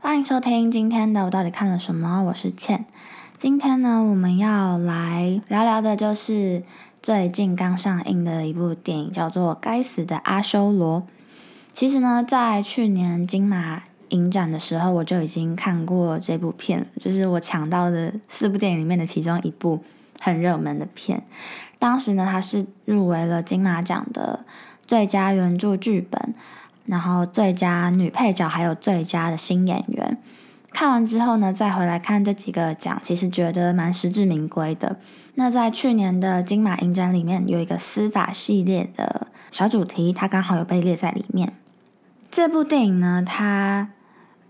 欢迎收听今天的我到底看了什么？我是倩。今天呢，我们要来聊聊的就是最近刚上映的一部电影，叫做《该死的阿修罗》。其实呢，在去年金马影展的时候，我就已经看过这部片了，就是我抢到的四部电影里面的其中一部很热门的片。当时呢，它是入围了金马奖的最佳原著剧本。然后最佳女配角还有最佳的新演员，看完之后呢，再回来看这几个奖，其实觉得蛮实至名归的。那在去年的金马影展里面，有一个司法系列的小主题，它刚好有被列在里面。这部电影呢，它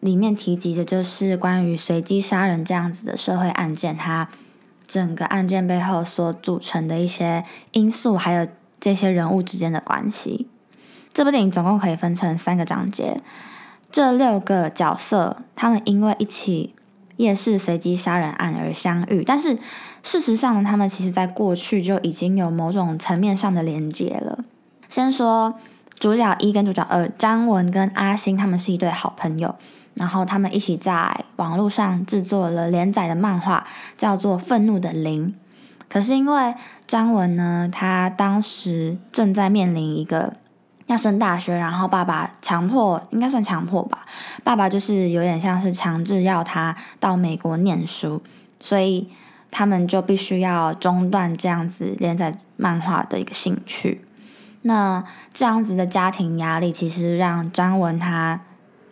里面提及的就是关于随机杀人这样子的社会案件，它整个案件背后所组成的一些因素，还有这些人物之间的关系。这部电影总共可以分成三个章节，这六个角色他们因为一起夜市随机杀人案而相遇，但是事实上呢，他们其实在过去就已经有某种层面上的连接了。先说主角一跟主角二，张文跟阿星他们是一对好朋友，然后他们一起在网络上制作了连载的漫画，叫做《愤怒的零》。可是因为张文呢，他当时正在面临一个。要升大学，然后爸爸强迫，应该算强迫吧。爸爸就是有点像是强制要他到美国念书，所以他们就必须要中断这样子连载漫画的一个兴趣。那这样子的家庭压力，其实让张文他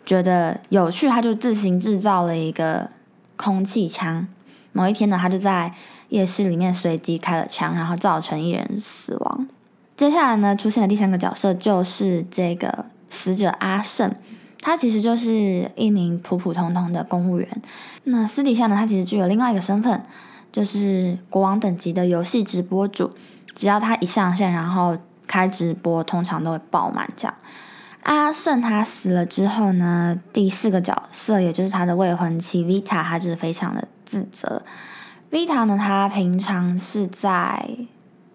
觉得有趣，他就自行制造了一个空气枪。某一天呢，他就在夜市里面随机开了枪，然后造成一人死亡。接下来呢，出现的第三个角色就是这个死者阿胜，他其实就是一名普普通通的公务员。那私底下呢，他其实具有另外一个身份，就是国王等级的游戏直播主。只要他一上线，然后开直播，通常都会爆满这样。阿胜他死了之后呢，第四个角色也就是他的未婚妻 Vita，他就是非常的自责。Vita 呢，他平常是在。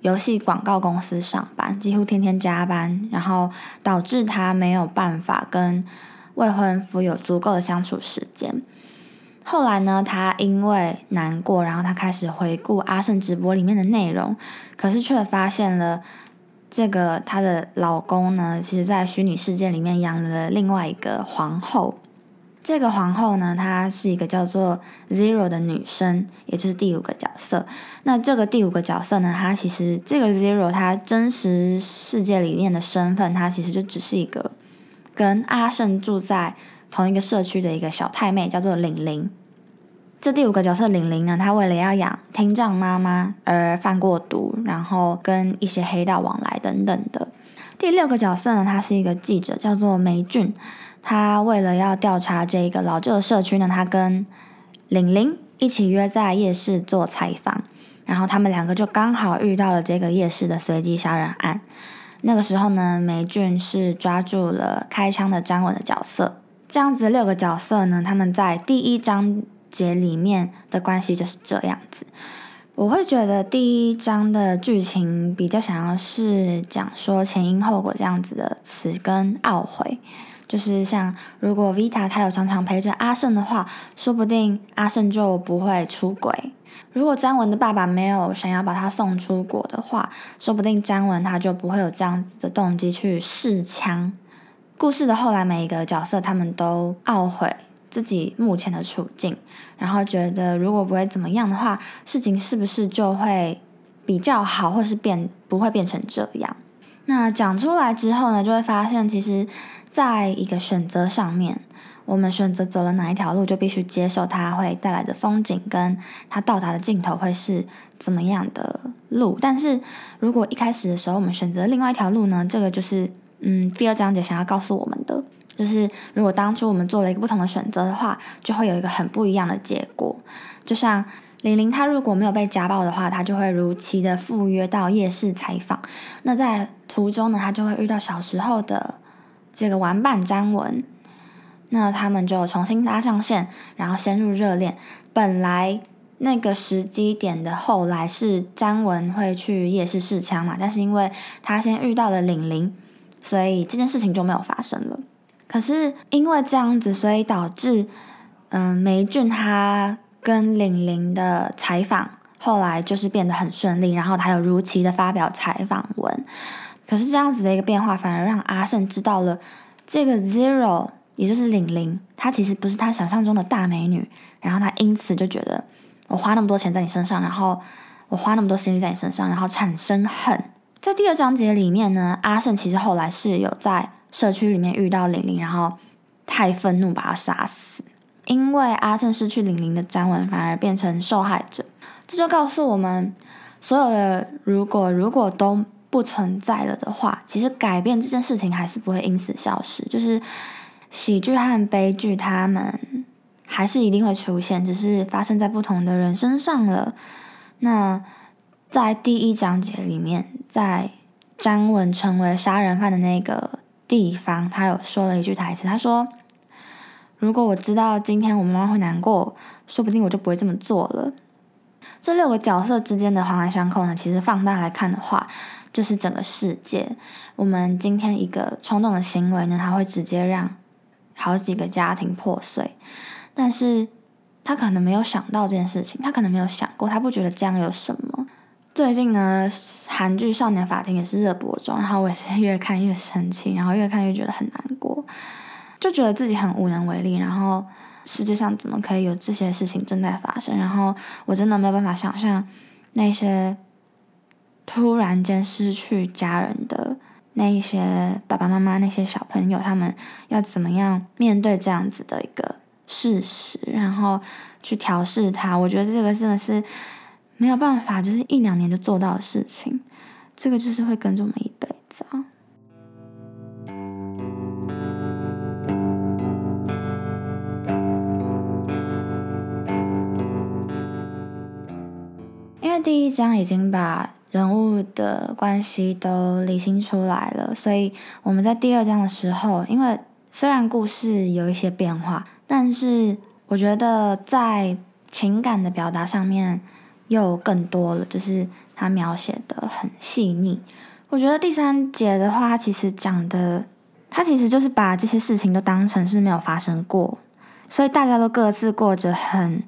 游戏广告公司上班，几乎天天加班，然后导致他没有办法跟未婚夫有足够的相处时间。后来呢，他因为难过，然后他开始回顾阿胜直播里面的内容，可是却发现了这个她的老公呢，其实在虚拟世界里面养了另外一个皇后。这个皇后呢，她是一个叫做 Zero 的女生，也就是第五个角色。那这个第五个角色呢，她其实这个 Zero 她真实世界里面的身份，她其实就只是一个跟阿胜住在同一个社区的一个小太妹，叫做玲玲。这第五个角色玲玲呢，她为了要养听障妈妈而犯过毒，然后跟一些黑道往来等等的。第六个角色呢，她是一个记者，叫做梅俊。他为了要调查这个老旧的社区呢，他跟玲玲一起约在夜市做采访，然后他们两个就刚好遇到了这个夜市的随机杀人案。那个时候呢，梅俊是抓住了开枪的张文的角色。这样子六个角色呢，他们在第一章节里面的关系就是这样子。我会觉得第一章的剧情比较想要是讲说前因后果这样子的词跟懊悔。就是像，如果 Vita 他有常常陪着阿胜的话，说不定阿胜就不会出轨。如果张文的爸爸没有想要把他送出国的话，说不定张文他就不会有这样子的动机去试枪。故事的后来，每一个角色他们都懊悔自己目前的处境，然后觉得如果不会怎么样的话，事情是不是就会比较好，或是变不会变成这样？那讲出来之后呢，就会发现其实。在一个选择上面，我们选择走了哪一条路，就必须接受它会带来的风景，跟它到达的尽头会是怎么样的路。但是如果一开始的时候我们选择另外一条路呢？这个就是嗯，第二章节想要告诉我们的，就是如果当初我们做了一个不同的选择的话，就会有一个很不一样的结果。就像玲玲，她如果没有被家暴的话，她就会如期的赴约到夜市采访。那在途中呢，她就会遇到小时候的。这个玩伴张文，那他们就重新搭上线，然后陷入热恋。本来那个时机点的后来是张文会去夜市试枪嘛，但是因为他先遇到了玲玲，所以这件事情就没有发生了。可是因为这样子，所以导致嗯梅俊他跟玲玲的采访后来就是变得很顺利，然后他有如期的发表采访文。可是这样子的一个变化，反而让阿胜知道了这个 Zero，也就是玲玲，她其实不是他想象中的大美女。然后他因此就觉得，我花那么多钱在你身上，然后我花那么多心力在你身上，然后产生恨。在第二章节里面呢，阿胜其实后来是有在社区里面遇到玲玲，然后太愤怒把她杀死。因为阿胜失去玲玲的张文，反而变成受害者。这就告诉我们，所有的如果如果都。不存在了的话，其实改变这件事情还是不会因此消失。就是喜剧和悲剧，他们还是一定会出现，只是发生在不同的人身上了。那在第一章节里面，在张文成为杀人犯的那个地方，他有说了一句台词，他说：“如果我知道今天我妈妈会难过，说不定我就不会这么做了。”这六个角色之间的环环相扣呢，其实放大来看的话。就是整个世界，我们今天一个冲动的行为呢，它会直接让好几个家庭破碎。但是他可能没有想到这件事情，他可能没有想过，他不觉得这样有什么。最近呢，韩剧《少年法庭》也是热播中，然后我也是越看越生气，然后越看越觉得很难过，就觉得自己很无能为力。然后世界上怎么可以有这些事情正在发生？然后我真的没有办法想象那些。突然间失去家人的那一些爸爸妈妈，那些小朋友，他们要怎么样面对这样子的一个事实，然后去调试它？我觉得这个真的是没有办法，就是一两年就做到的事情。这个就是会跟着我们一辈子啊。第一章已经把。人物的关系都理清出来了，所以我们在第二章的时候，因为虽然故事有一些变化，但是我觉得在情感的表达上面又更多了，就是他描写的很细腻。我觉得第三节的话，其实讲的，他其实就是把这些事情都当成是没有发生过，所以大家都各自过着很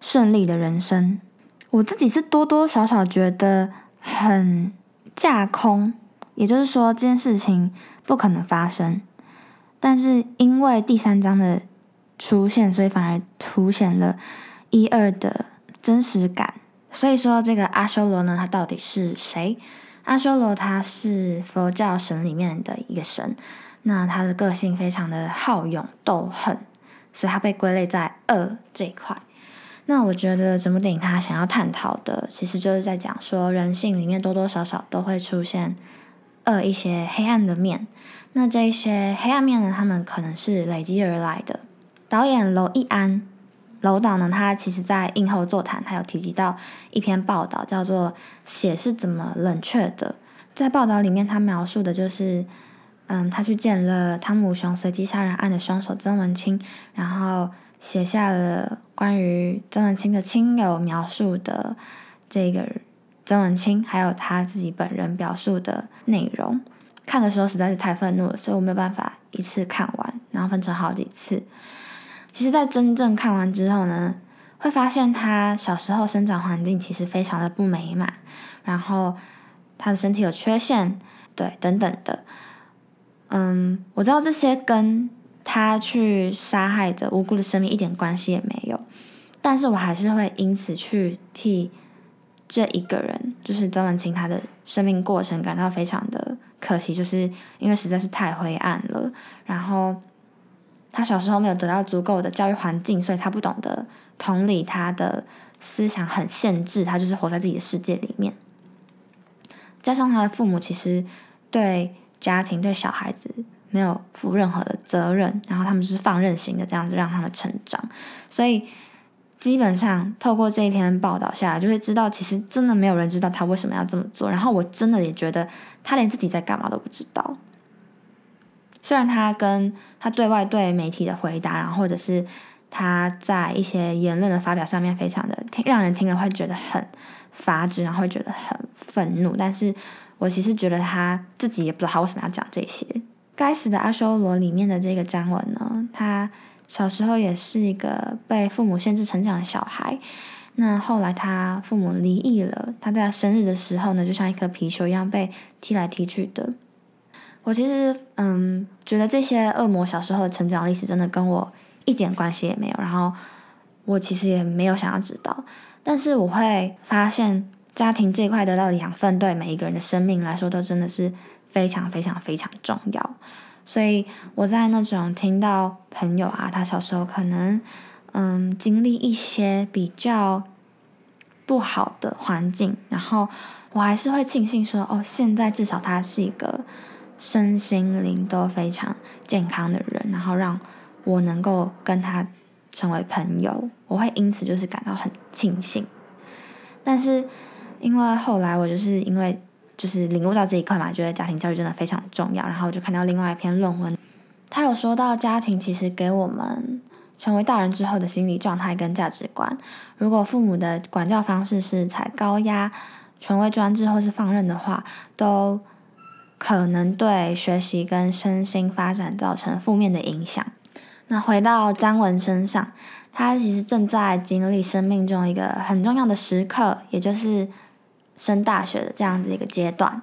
顺利的人生。我自己是多多少少觉得。很架空，也就是说这件事情不可能发生。但是因为第三章的出现，所以反而凸显了一二的真实感。所以说这个阿修罗呢，他到底是谁？阿修罗他是佛教神里面的一个神，那他的个性非常的好勇斗狠，所以他被归类在恶这一块。那我觉得整部电影他想要探讨的，其实就是在讲说人性里面多多少少都会出现呃一些黑暗的面。那这些黑暗面呢，他们可能是累积而来的。导演娄艺安，娄导呢，他其实在映后座谈，他有提及到一篇报道，叫做《血是怎么冷却的》。在报道里面，他描述的就是，嗯，他去见了汤姆熊随机杀人案的凶手曾文清，然后。写下了关于曾文清的亲友描述的这个曾文清，还有他自己本人表述的内容。看的时候实在是太愤怒了，所以我没有办法一次看完，然后分成好几次。其实，在真正看完之后呢，会发现他小时候生长环境其实非常的不美满，然后他的身体有缺陷，对，等等的。嗯，我知道这些跟。他去杀害的无辜的生命一点关系也没有，但是我还是会因此去替这一个人，就是曾文清他的生命过程感到非常的可惜，就是因为实在是太灰暗了。然后他小时候没有得到足够的教育环境，所以他不懂得同理，他的思想很限制，他就是活在自己的世界里面。加上他的父母其实对家庭对小孩子。没有负任何的责任，然后他们是放任型的这样子让他们成长，所以基本上透过这一篇报道下来，就会知道其实真的没有人知道他为什么要这么做。然后我真的也觉得他连自己在干嘛都不知道。虽然他跟他对外对媒体的回答，然后或者是他在一些言论的发表上面，非常的听让人听了会觉得很发指，然后会觉得很愤怒。但是我其实觉得他自己也不知道他为什么要讲这些。该死的阿修罗里面的这个张文呢，他小时候也是一个被父母限制成长的小孩。那后来他父母离异了，他在生日的时候呢，就像一颗皮球一样被踢来踢去的。我其实嗯，觉得这些恶魔小时候的成长历史真的跟我一点关系也没有，然后我其实也没有想要知道。但是我会发现，家庭这一块得到的养分，对每一个人的生命来说，都真的是非常非常非常重要。所以我在那种听到朋友啊，他小时候可能嗯经历一些比较不好的环境，然后我还是会庆幸说，哦，现在至少他是一个身心灵都非常健康的人，然后让我能够跟他成为朋友，我会因此就是感到很庆幸。但是因为后来我就是因为。就是领悟到这一块嘛，觉得家庭教育真的非常重要。然后我就看到另外一篇论文，他有说到家庭其实给我们成为大人之后的心理状态跟价值观。如果父母的管教方式是采高压、权威专制或是放任的话，都可能对学习跟身心发展造成负面的影响。那回到张文身上，他其实正在经历生命中一个很重要的时刻，也就是。升大学的这样子一个阶段，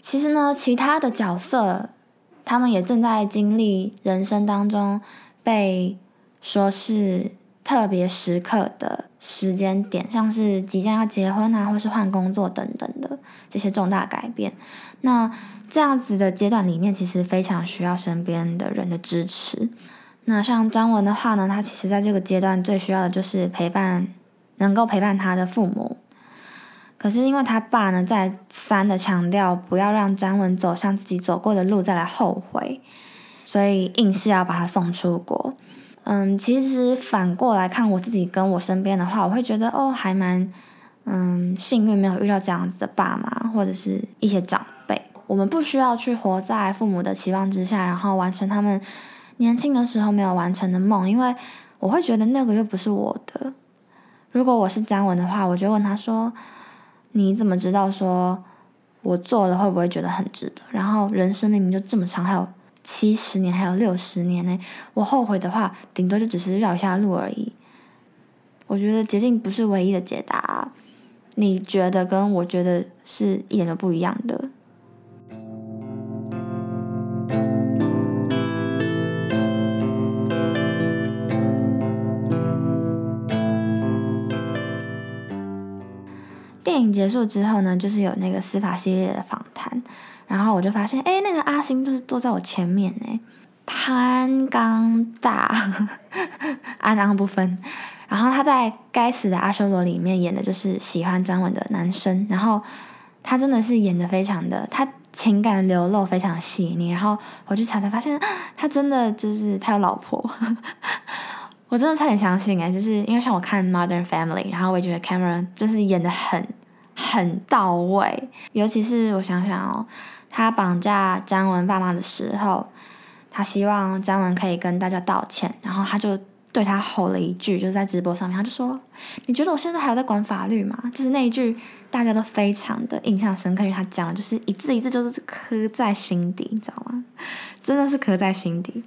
其实呢，其他的角色他们也正在经历人生当中被说是特别时刻的时间点，像是即将要结婚啊，或是换工作等等的这些重大改变。那这样子的阶段里面，其实非常需要身边的人的支持。那像张文的话呢，他其实在这个阶段最需要的就是陪伴，能够陪伴他的父母。可是因为他爸呢，再三的强调不要让张文走向自己走过的路再来后悔，所以硬是要把他送出国。嗯，其实反过来看我自己跟我身边的话，我会觉得哦，还蛮嗯幸运，没有遇到这样子的爸妈或者是一些长辈。我们不需要去活在父母的期望之下，然后完成他们年轻的时候没有完成的梦，因为我会觉得那个又不是我的。如果我是张文的话，我就问他说。你怎么知道说我做了会不会觉得很值得？然后人生明明就这么长，还有七十年，还有六十年呢。我后悔的话，顶多就只是绕一下路而已。我觉得捷径不是唯一的解答。你觉得跟我觉得是一点都不一样的。电影结束之后呢，就是有那个司法系列的访谈，然后我就发现，哎，那个阿星就是坐在我前面呢，潘刚大，阿郎不分。然后他在《该死的阿修罗》里面演的就是喜欢张文的男生，然后他真的是演的非常的，他情感流露非常细腻。然后我去查才发现，他真的就是他有老婆。我真的差点相信哎，就是因为像我看《Modern Family》，然后我也觉得 Cameron 就是演的很。很到位，尤其是我想想哦，他绑架张文爸妈的时候，他希望张文可以跟大家道歉，然后他就对他吼了一句，就是在直播上面，他就说：“你觉得我现在还有在管法律吗？”就是那一句，大家都非常的印象深刻，因为他讲的就是一字一字就是刻在心底，你知道吗？真的是刻在心底。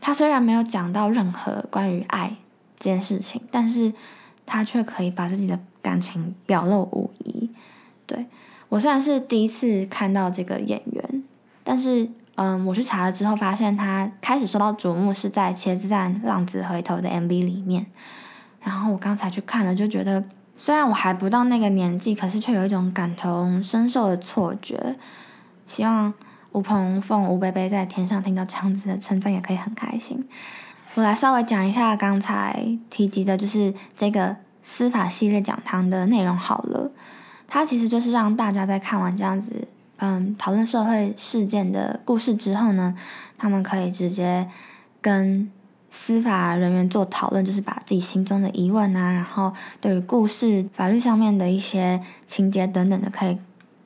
他虽然没有讲到任何关于爱这件事情，但是他却可以把自己的。感情表露无遗，对我虽然是第一次看到这个演员，但是嗯，我去查了之后发现他开始受到瞩目是在《茄子蛋浪子回头》的 MV 里面，然后我刚才去看了，就觉得虽然我还不到那个年纪，可是却有一种感同身受的错觉。希望吴鹏凤、吴贝贝在天上听到这样子的称赞也可以很开心。我来稍微讲一下刚才提及的，就是这个。司法系列讲堂的内容好了，它其实就是让大家在看完这样子，嗯，讨论社会事件的故事之后呢，他们可以直接跟司法人员做讨论，就是把自己心中的疑问啊，然后对于故事法律上面的一些情节等等的，可以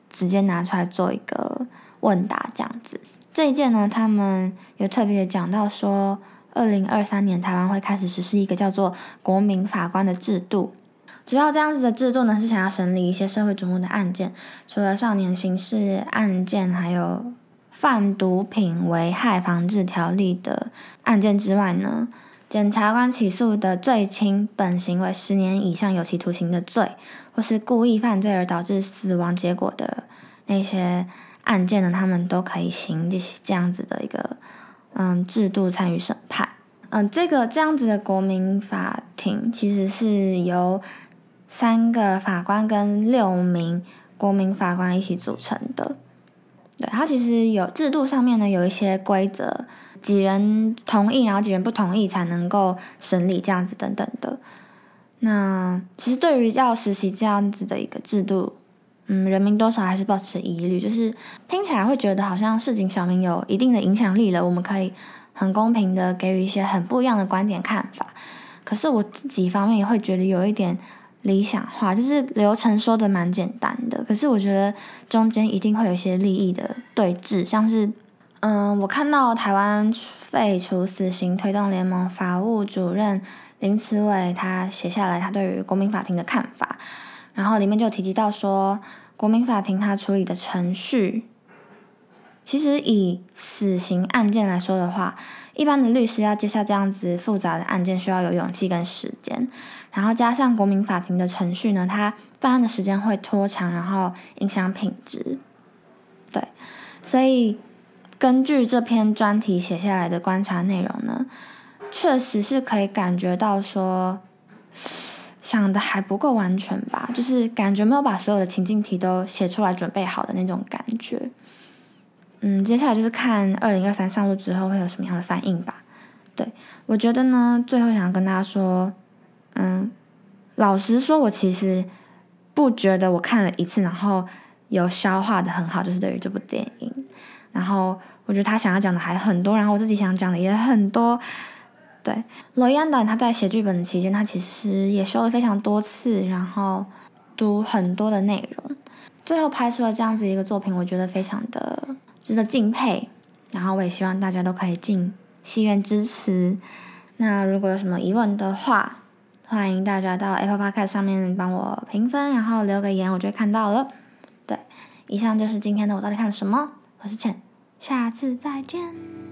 直接拿出来做一个问答这样子。这一件呢，他们有特别讲到说。二零二三年，台湾会开始实施一个叫做“国民法官”的制度。主要这样子的制度呢，是想要审理一些社会瞩目的案件，除了少年刑事案件，还有贩毒品危害防治条例的案件之外呢，检察官起诉的最轻本行为十年以上有期徒刑的罪，或是故意犯罪而导致死亡结果的那些案件呢，他们都可以行这这样子的一个嗯制度参与审判。嗯，这个这样子的国民法庭其实是由三个法官跟六名国民法官一起组成的。对，它其实有制度上面呢有一些规则，几人同意，然后几人不同意才能够审理这样子等等的。那其实对于要实习这样子的一个制度，嗯，人民多少还是保持疑虑，就是听起来会觉得好像市井小民有一定的影响力了，我们可以。很公平的给予一些很不一样的观点看法，可是我自己方面也会觉得有一点理想化，就是流程说的蛮简单的，可是我觉得中间一定会有一些利益的对峙，像是，嗯，我看到台湾废除死刑推动联盟法务主任林慈伟他写下来他对于国民法庭的看法，然后里面就提及到说，国民法庭他处理的程序。其实以死刑案件来说的话，一般的律师要接下这样子复杂的案件，需要有勇气跟时间。然后加上国民法庭的程序呢，它办案的时间会拖长，然后影响品质。对，所以根据这篇专题写下来的观察内容呢，确实是可以感觉到说，想的还不够完全吧，就是感觉没有把所有的情境题都写出来准备好的那种感觉。嗯，接下来就是看二零二三上路之后会有什么样的反应吧。对我觉得呢，最后想要跟大家说，嗯，老实说，我其实不觉得我看了一次，然后有消化的很好，就是对于这部电影。然后我觉得他想要讲的还很多，然后我自己想讲的也很多。对，罗伊安导演他在写剧本的期间，他其实也修了非常多次，然后读很多的内容，最后拍出了这样子一个作品，我觉得非常的。值得敬佩，然后我也希望大家都可以进戏院支持。那如果有什么疑问的话，欢迎大家到 Apple Podcast 上面帮我评分，然后留个言，我就会看到了。对，以上就是今天的我到底看了什么。我是浅，下次再见。